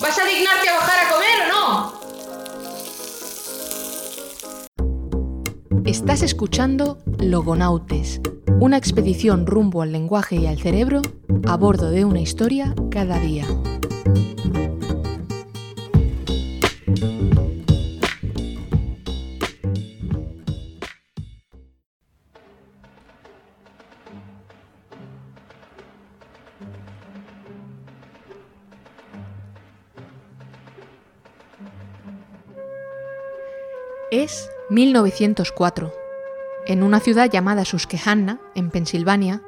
¿vas a dignarte a bajar a comer o no? Estás escuchando Logonautes, una expedición rumbo al lenguaje y al cerebro a bordo de una historia cada día. 1904. En una ciudad llamada Susquehanna, en Pensilvania,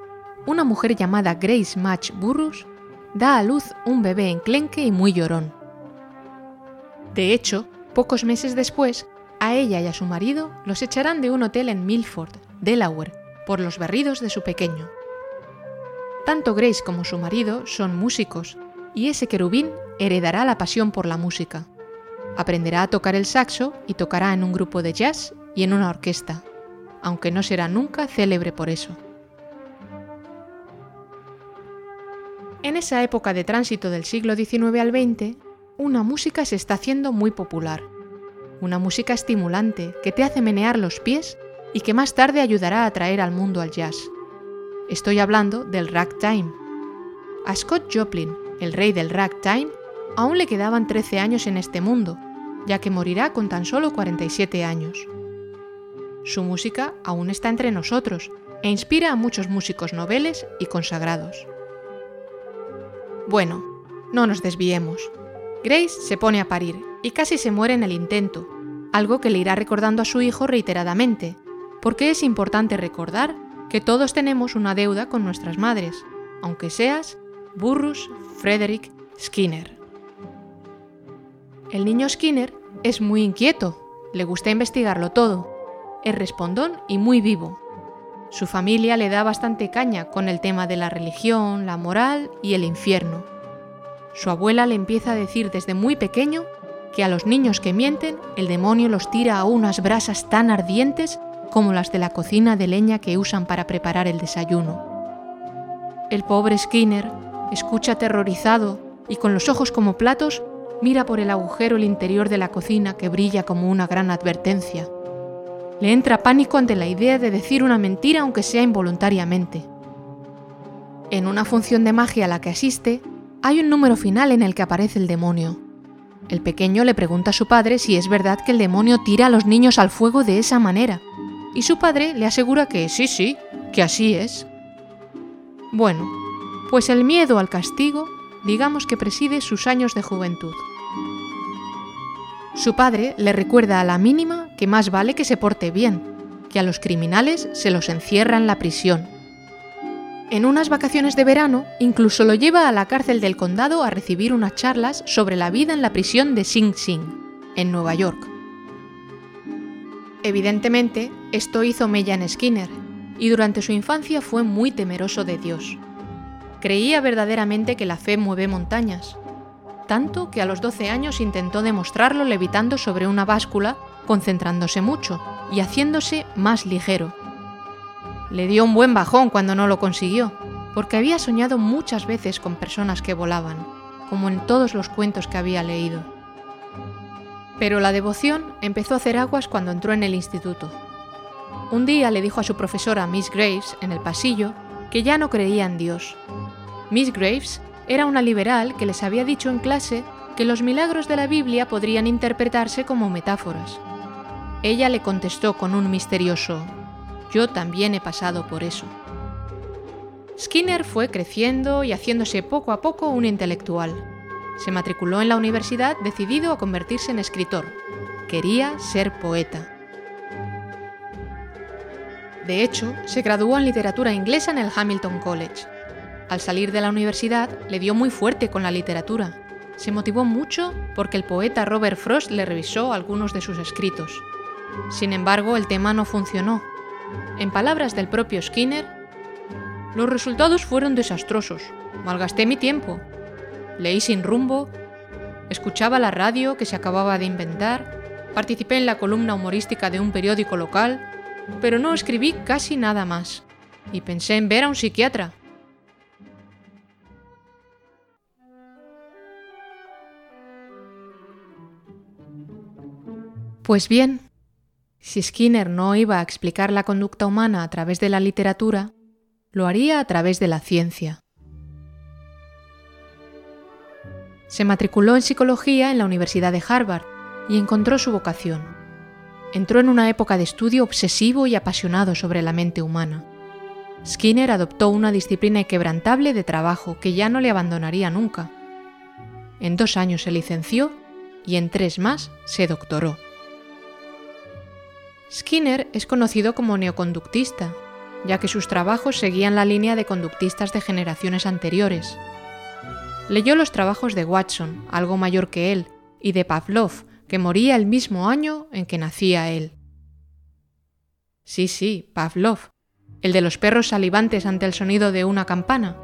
una mujer llamada Grace Match Burrus da a luz un bebé enclenque y muy llorón. De hecho, pocos meses después, a ella y a su marido los echarán de un hotel en Milford, Delaware, por los berridos de su pequeño. Tanto Grace como su marido son músicos, y ese querubín heredará la pasión por la música. Aprenderá a tocar el saxo y tocará en un grupo de jazz y en una orquesta, aunque no será nunca célebre por eso. En esa época de tránsito del siglo XIX al XX, una música se está haciendo muy popular. Una música estimulante que te hace menear los pies y que más tarde ayudará a atraer al mundo al jazz. Estoy hablando del ragtime. A Scott Joplin, el rey del ragtime, aún le quedaban 13 años en este mundo, ya que morirá con tan solo 47 años. Su música aún está entre nosotros e inspira a muchos músicos noveles y consagrados. Bueno, no nos desviemos. Grace se pone a parir y casi se muere en el intento, algo que le irá recordando a su hijo reiteradamente, porque es importante recordar que todos tenemos una deuda con nuestras madres, aunque seas Burrus Frederick Skinner. El niño Skinner es muy inquieto, le gusta investigarlo todo, es respondón y muy vivo. Su familia le da bastante caña con el tema de la religión, la moral y el infierno. Su abuela le empieza a decir desde muy pequeño que a los niños que mienten el demonio los tira a unas brasas tan ardientes como las de la cocina de leña que usan para preparar el desayuno. El pobre Skinner escucha aterrorizado y con los ojos como platos mira por el agujero el interior de la cocina que brilla como una gran advertencia. Le entra pánico ante la idea de decir una mentira aunque sea involuntariamente. En una función de magia a la que asiste, hay un número final en el que aparece el demonio. El pequeño le pregunta a su padre si es verdad que el demonio tira a los niños al fuego de esa manera, y su padre le asegura que sí, sí, que así es. Bueno, pues el miedo al castigo digamos que preside sus años de juventud. Su padre le recuerda a la mínima que más vale que se porte bien, que a los criminales se los encierra en la prisión. En unas vacaciones de verano, incluso lo lleva a la cárcel del condado a recibir unas charlas sobre la vida en la prisión de Sing Sing, en Nueva York. Evidentemente, esto hizo mella Skinner, y durante su infancia fue muy temeroso de Dios. Creía verdaderamente que la fe mueve montañas, tanto que a los 12 años intentó demostrarlo levitando sobre una báscula, concentrándose mucho y haciéndose más ligero. Le dio un buen bajón cuando no lo consiguió, porque había soñado muchas veces con personas que volaban, como en todos los cuentos que había leído. Pero la devoción empezó a hacer aguas cuando entró en el instituto. Un día le dijo a su profesora Miss Graves en el pasillo que ya no creía en Dios. Miss Graves era una liberal que les había dicho en clase que los milagros de la Biblia podrían interpretarse como metáforas. Ella le contestó con un misterioso, yo también he pasado por eso. Skinner fue creciendo y haciéndose poco a poco un intelectual. Se matriculó en la universidad decidido a convertirse en escritor. Quería ser poeta. De hecho, se graduó en literatura inglesa en el Hamilton College al salir de la universidad, le dio muy fuerte con la literatura. Se motivó mucho porque el poeta Robert Frost le revisó algunos de sus escritos. Sin embargo, el tema no funcionó. En palabras del propio Skinner, los resultados fueron desastrosos. Malgasté mi tiempo. Leí sin rumbo, escuchaba la radio que se acababa de inventar, participé en la columna humorística de un periódico local, pero no escribí casi nada más. Y pensé en ver a un psiquiatra. Pues bien, si Skinner no iba a explicar la conducta humana a través de la literatura, lo haría a través de la ciencia. Se matriculó en psicología en la Universidad de Harvard y encontró su vocación. Entró en una época de estudio obsesivo y apasionado sobre la mente humana. Skinner adoptó una disciplina inquebrantable de trabajo que ya no le abandonaría nunca. En dos años se licenció y en tres más se doctoró. Skinner es conocido como neoconductista, ya que sus trabajos seguían la línea de conductistas de generaciones anteriores. Leyó los trabajos de Watson, algo mayor que él, y de Pavlov, que moría el mismo año en que nacía él. Sí, sí, Pavlov, el de los perros salivantes ante el sonido de una campana.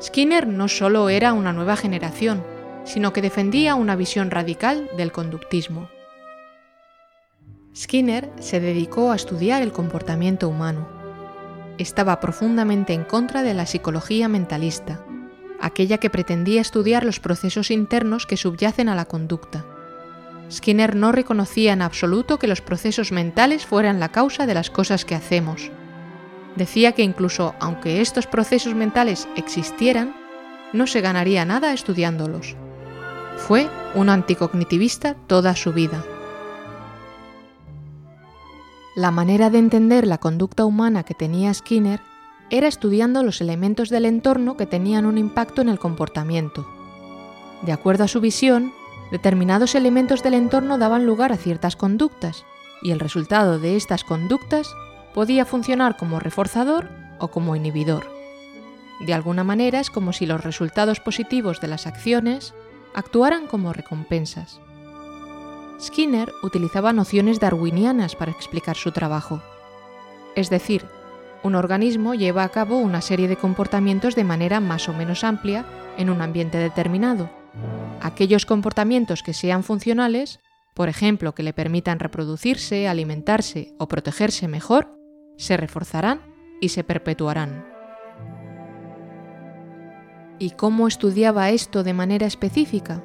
Skinner no solo era una nueva generación, sino que defendía una visión radical del conductismo. Skinner se dedicó a estudiar el comportamiento humano. Estaba profundamente en contra de la psicología mentalista, aquella que pretendía estudiar los procesos internos que subyacen a la conducta. Skinner no reconocía en absoluto que los procesos mentales fueran la causa de las cosas que hacemos. Decía que incluso aunque estos procesos mentales existieran, no se ganaría nada estudiándolos. Fue un anticognitivista toda su vida. La manera de entender la conducta humana que tenía Skinner era estudiando los elementos del entorno que tenían un impacto en el comportamiento. De acuerdo a su visión, determinados elementos del entorno daban lugar a ciertas conductas, y el resultado de estas conductas podía funcionar como reforzador o como inhibidor. De alguna manera es como si los resultados positivos de las acciones actuaran como recompensas. Skinner utilizaba nociones darwinianas para explicar su trabajo. Es decir, un organismo lleva a cabo una serie de comportamientos de manera más o menos amplia en un ambiente determinado. Aquellos comportamientos que sean funcionales, por ejemplo, que le permitan reproducirse, alimentarse o protegerse mejor, se reforzarán y se perpetuarán. ¿Y cómo estudiaba esto de manera específica?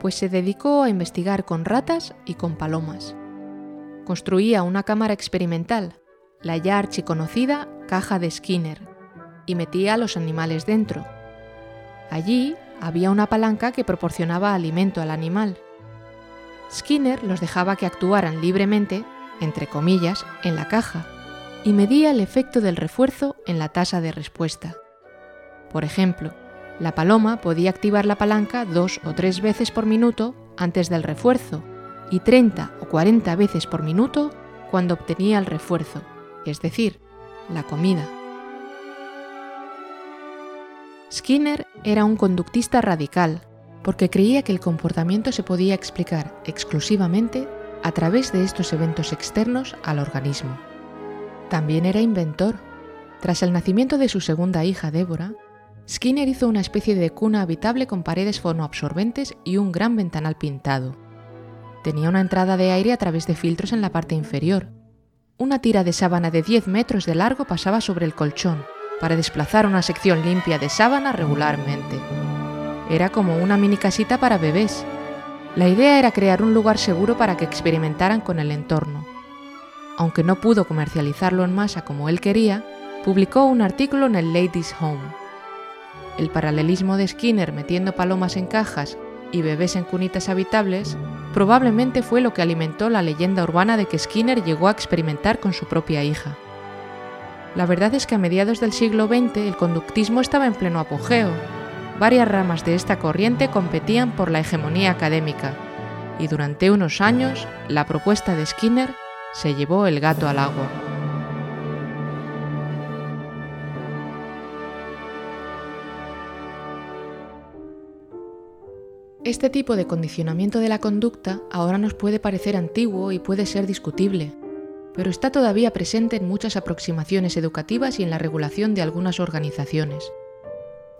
Pues se dedicó a investigar con ratas y con palomas. Construía una cámara experimental, la ya archiconocida caja de Skinner, y metía a los animales dentro. Allí había una palanca que proporcionaba alimento al animal. Skinner los dejaba que actuaran libremente, entre comillas, en la caja, y medía el efecto del refuerzo en la tasa de respuesta. Por ejemplo, la paloma podía activar la palanca dos o tres veces por minuto antes del refuerzo y 30 o 40 veces por minuto cuando obtenía el refuerzo, es decir, la comida. Skinner era un conductista radical porque creía que el comportamiento se podía explicar exclusivamente a través de estos eventos externos al organismo. También era inventor. Tras el nacimiento de su segunda hija, Débora, Skinner hizo una especie de cuna habitable con paredes fonoabsorbentes y un gran ventanal pintado. Tenía una entrada de aire a través de filtros en la parte inferior. Una tira de sábana de 10 metros de largo pasaba sobre el colchón para desplazar una sección limpia de sábana regularmente. Era como una mini casita para bebés. La idea era crear un lugar seguro para que experimentaran con el entorno. Aunque no pudo comercializarlo en masa como él quería, publicó un artículo en el Ladies Home el paralelismo de Skinner metiendo palomas en cajas y bebés en cunitas habitables probablemente fue lo que alimentó la leyenda urbana de que Skinner llegó a experimentar con su propia hija. La verdad es que a mediados del siglo XX el conductismo estaba en pleno apogeo. Varias ramas de esta corriente competían por la hegemonía académica, y durante unos años la propuesta de Skinner se llevó el gato al agua. Este tipo de condicionamiento de la conducta ahora nos puede parecer antiguo y puede ser discutible, pero está todavía presente en muchas aproximaciones educativas y en la regulación de algunas organizaciones.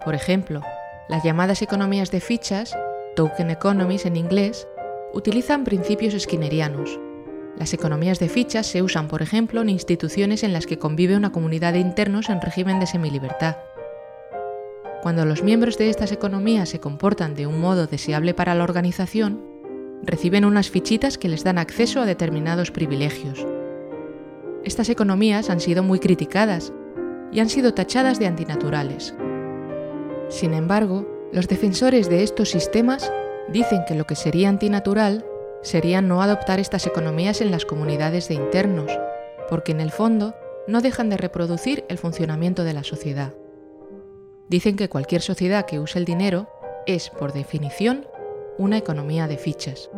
Por ejemplo, las llamadas economías de fichas, token economies en inglés, utilizan principios skinnerianos. Las economías de fichas se usan, por ejemplo, en instituciones en las que convive una comunidad de internos en régimen de semilibertad. Cuando los miembros de estas economías se comportan de un modo deseable para la organización, reciben unas fichitas que les dan acceso a determinados privilegios. Estas economías han sido muy criticadas y han sido tachadas de antinaturales. Sin embargo, los defensores de estos sistemas dicen que lo que sería antinatural sería no adoptar estas economías en las comunidades de internos, porque en el fondo no dejan de reproducir el funcionamiento de la sociedad. Dicen que cualquier sociedad que use el dinero es, por definición, una economía de fichas,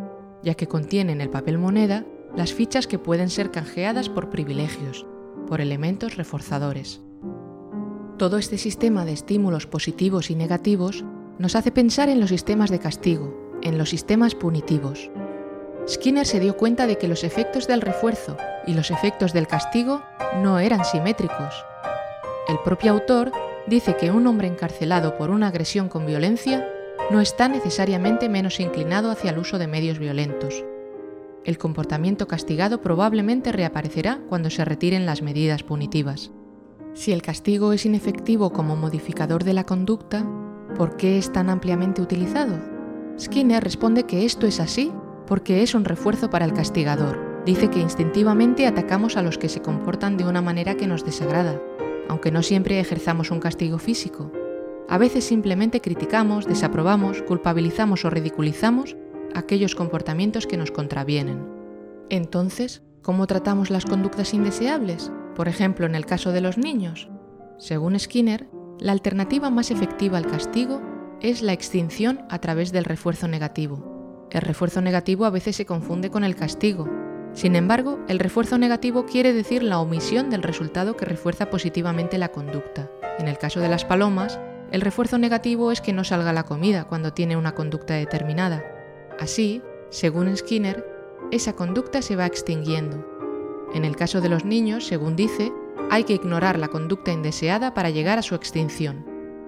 ya que contiene en el papel moneda las fichas que pueden ser canjeadas por privilegios, por elementos reforzadores. Todo este sistema de estímulos positivos y negativos nos hace pensar en los sistemas de castigo, en los sistemas punitivos. Skinner se dio cuenta de que los efectos del refuerzo y los efectos del castigo no eran simétricos. El propio autor dice que un hombre encarcelado por una agresión con violencia no está necesariamente menos inclinado hacia el uso de medios violentos. El comportamiento castigado probablemente reaparecerá cuando se retiren las medidas punitivas. Si el castigo es inefectivo como modificador de la conducta, ¿por qué es tan ampliamente utilizado? Skinner responde que esto es así porque es un refuerzo para el castigador. Dice que instintivamente atacamos a los que se comportan de una manera que nos desagrada, aunque no siempre ejerzamos un castigo físico. A veces simplemente criticamos, desaprobamos, culpabilizamos o ridiculizamos aquellos comportamientos que nos contravienen. Entonces, ¿cómo tratamos las conductas indeseables? Por ejemplo, en el caso de los niños. Según Skinner, la alternativa más efectiva al castigo es la extinción a través del refuerzo negativo. El refuerzo negativo a veces se confunde con el castigo. Sin embargo, el refuerzo negativo quiere decir la omisión del resultado que refuerza positivamente la conducta. En el caso de las palomas, el refuerzo negativo es que no salga la comida cuando tiene una conducta determinada. Así, según Skinner, esa conducta se va extinguiendo. En el caso de los niños, según dice, hay que ignorar la conducta indeseada para llegar a su extinción,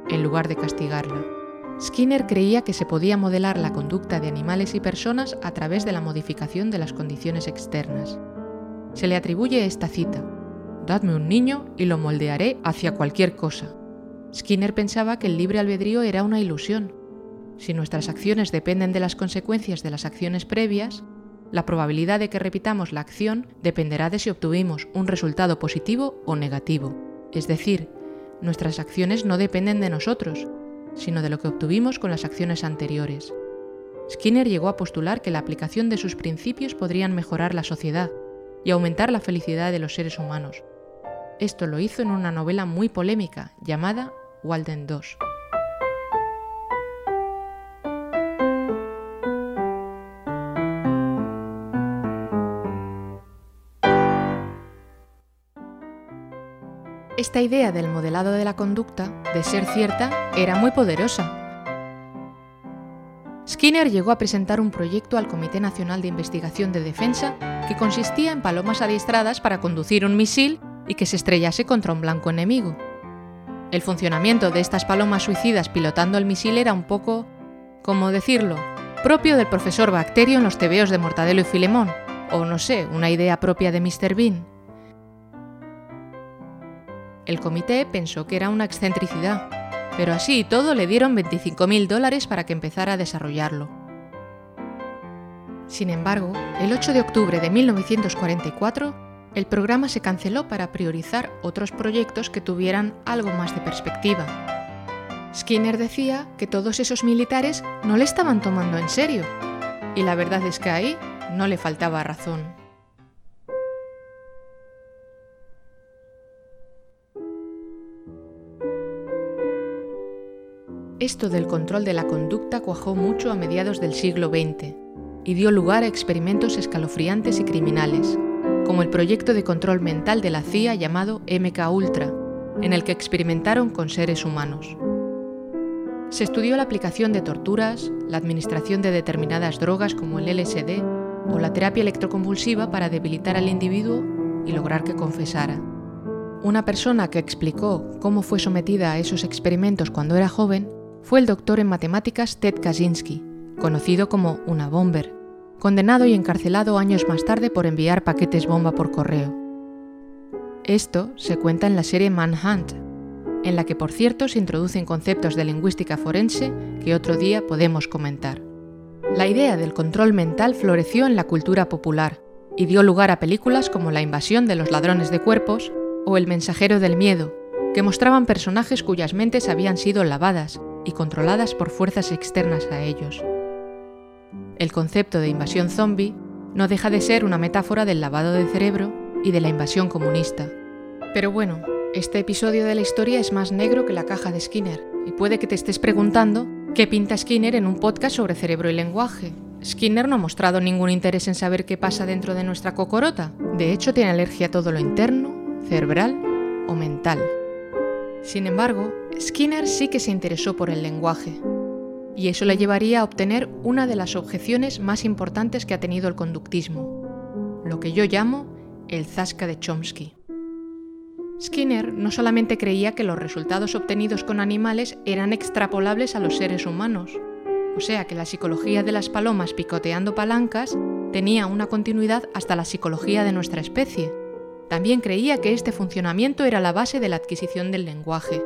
en lugar de castigarla. Skinner creía que se podía modelar la conducta de animales y personas a través de la modificación de las condiciones externas. Se le atribuye esta cita, Dadme un niño y lo moldearé hacia cualquier cosa. Skinner pensaba que el libre albedrío era una ilusión. Si nuestras acciones dependen de las consecuencias de las acciones previas, la probabilidad de que repitamos la acción dependerá de si obtuvimos un resultado positivo o negativo. Es decir, nuestras acciones no dependen de nosotros, sino de lo que obtuvimos con las acciones anteriores. Skinner llegó a postular que la aplicación de sus principios podrían mejorar la sociedad y aumentar la felicidad de los seres humanos. Esto lo hizo en una novela muy polémica llamada Walden II. Esta idea del modelado de la conducta, de ser cierta, era muy poderosa. Skinner llegó a presentar un proyecto al Comité Nacional de Investigación de Defensa que consistía en palomas adiestradas para conducir un misil y que se estrellase contra un blanco enemigo. El funcionamiento de estas palomas suicidas pilotando el misil era un poco, ¿cómo decirlo?, propio del profesor Bacterio en los tebeos de Mortadelo y Filemón, o no sé, una idea propia de Mr. Bean. El comité pensó que era una excentricidad, pero así y todo le dieron 25.000 dólares para que empezara a desarrollarlo. Sin embargo, el 8 de octubre de 1944, el programa se canceló para priorizar otros proyectos que tuvieran algo más de perspectiva. Skinner decía que todos esos militares no le estaban tomando en serio, y la verdad es que ahí no le faltaba razón. Esto del control de la conducta cuajó mucho a mediados del siglo XX y dio lugar a experimentos escalofriantes y criminales, como el proyecto de control mental de la CIA llamado MK Ultra, en el que experimentaron con seres humanos. Se estudió la aplicación de torturas, la administración de determinadas drogas como el LSD o la terapia electroconvulsiva para debilitar al individuo y lograr que confesara. Una persona que explicó cómo fue sometida a esos experimentos cuando era joven fue el doctor en matemáticas Ted Kaczynski, conocido como una bomber, condenado y encarcelado años más tarde por enviar paquetes bomba por correo. Esto se cuenta en la serie Manhunt, en la que por cierto se introducen conceptos de lingüística forense que otro día podemos comentar. La idea del control mental floreció en la cultura popular y dio lugar a películas como La invasión de los ladrones de cuerpos o El mensajero del miedo, que mostraban personajes cuyas mentes habían sido lavadas y controladas por fuerzas externas a ellos. El concepto de invasión zombie no deja de ser una metáfora del lavado de cerebro y de la invasión comunista. Pero bueno, este episodio de la historia es más negro que la caja de Skinner, y puede que te estés preguntando qué pinta Skinner en un podcast sobre cerebro y lenguaje. Skinner no ha mostrado ningún interés en saber qué pasa dentro de nuestra cocorota. De hecho, tiene alergia a todo lo interno, cerebral o mental. Sin embargo, Skinner sí que se interesó por el lenguaje, y eso le llevaría a obtener una de las objeciones más importantes que ha tenido el conductismo, lo que yo llamo el zasca de Chomsky. Skinner no solamente creía que los resultados obtenidos con animales eran extrapolables a los seres humanos, o sea que la psicología de las palomas picoteando palancas tenía una continuidad hasta la psicología de nuestra especie. También creía que este funcionamiento era la base de la adquisición del lenguaje.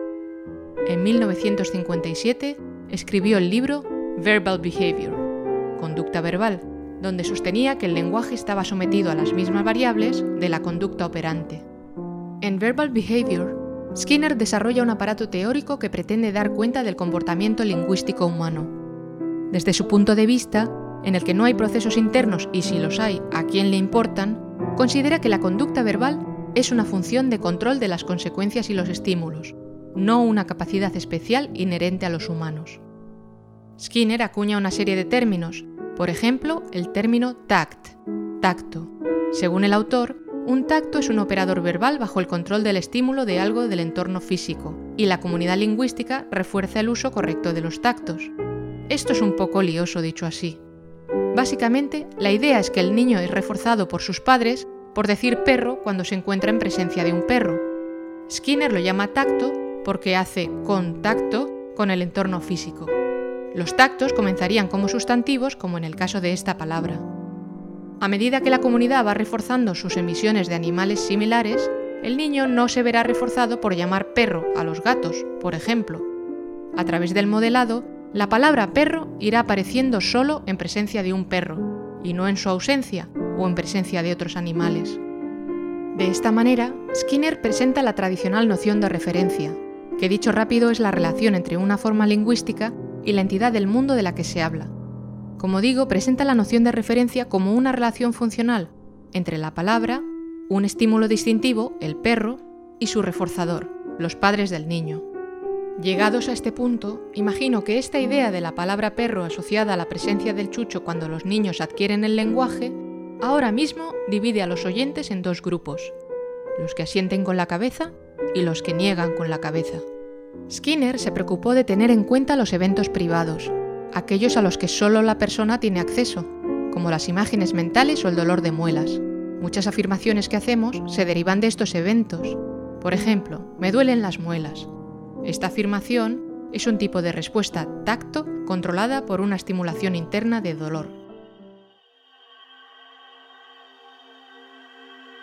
En 1957 escribió el libro Verbal Behavior, Conducta Verbal, donde sostenía que el lenguaje estaba sometido a las mismas variables de la conducta operante. En Verbal Behavior, Skinner desarrolla un aparato teórico que pretende dar cuenta del comportamiento lingüístico humano. Desde su punto de vista, en el que no hay procesos internos y si los hay, a quién le importan, considera que la conducta verbal es una función de control de las consecuencias y los estímulos, no una capacidad especial inherente a los humanos. Skinner acuña una serie de términos, por ejemplo, el término tact, tacto. Según el autor, un tacto es un operador verbal bajo el control del estímulo de algo del entorno físico, y la comunidad lingüística refuerza el uso correcto de los tactos. Esto es un poco lioso dicho así. Básicamente, la idea es que el niño es reforzado por sus padres por decir perro cuando se encuentra en presencia de un perro. Skinner lo llama tacto porque hace contacto con el entorno físico. Los tactos comenzarían como sustantivos, como en el caso de esta palabra. A medida que la comunidad va reforzando sus emisiones de animales similares, el niño no se verá reforzado por llamar perro a los gatos, por ejemplo. A través del modelado, la palabra perro irá apareciendo solo en presencia de un perro, y no en su ausencia o en presencia de otros animales. De esta manera, Skinner presenta la tradicional noción de referencia, que dicho rápido es la relación entre una forma lingüística y la entidad del mundo de la que se habla. Como digo, presenta la noción de referencia como una relación funcional entre la palabra, un estímulo distintivo, el perro, y su reforzador, los padres del niño. Llegados a este punto, imagino que esta idea de la palabra perro asociada a la presencia del chucho cuando los niños adquieren el lenguaje, ahora mismo divide a los oyentes en dos grupos, los que asienten con la cabeza y los que niegan con la cabeza. Skinner se preocupó de tener en cuenta los eventos privados, aquellos a los que solo la persona tiene acceso, como las imágenes mentales o el dolor de muelas. Muchas afirmaciones que hacemos se derivan de estos eventos. Por ejemplo, me duelen las muelas. Esta afirmación es un tipo de respuesta tacto controlada por una estimulación interna de dolor.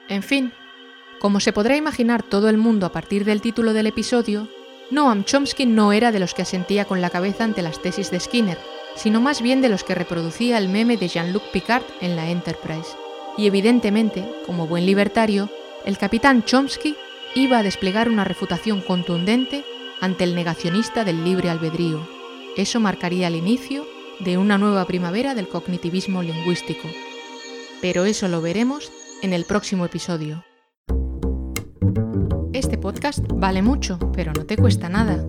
En fin, como se podrá imaginar todo el mundo a partir del título del episodio, Noam Chomsky no era de los que asentía con la cabeza ante las tesis de Skinner, sino más bien de los que reproducía el meme de Jean-Luc Picard en la Enterprise. Y evidentemente, como buen libertario, el capitán Chomsky iba a desplegar una refutación contundente ante el negacionista del libre albedrío. Eso marcaría el inicio de una nueva primavera del cognitivismo lingüístico. Pero eso lo veremos en el próximo episodio. Este podcast vale mucho, pero no te cuesta nada.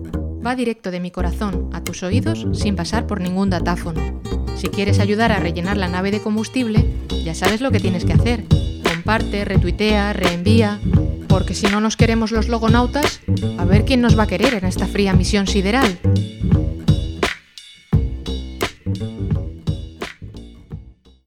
Va directo de mi corazón a tus oídos sin pasar por ningún datáfono. Si quieres ayudar a rellenar la nave de combustible, ya sabes lo que tienes que hacer. Comparte, retuitea, reenvía, porque si no nos queremos los logonautas, a ver quién nos va a querer en esta fría misión sideral.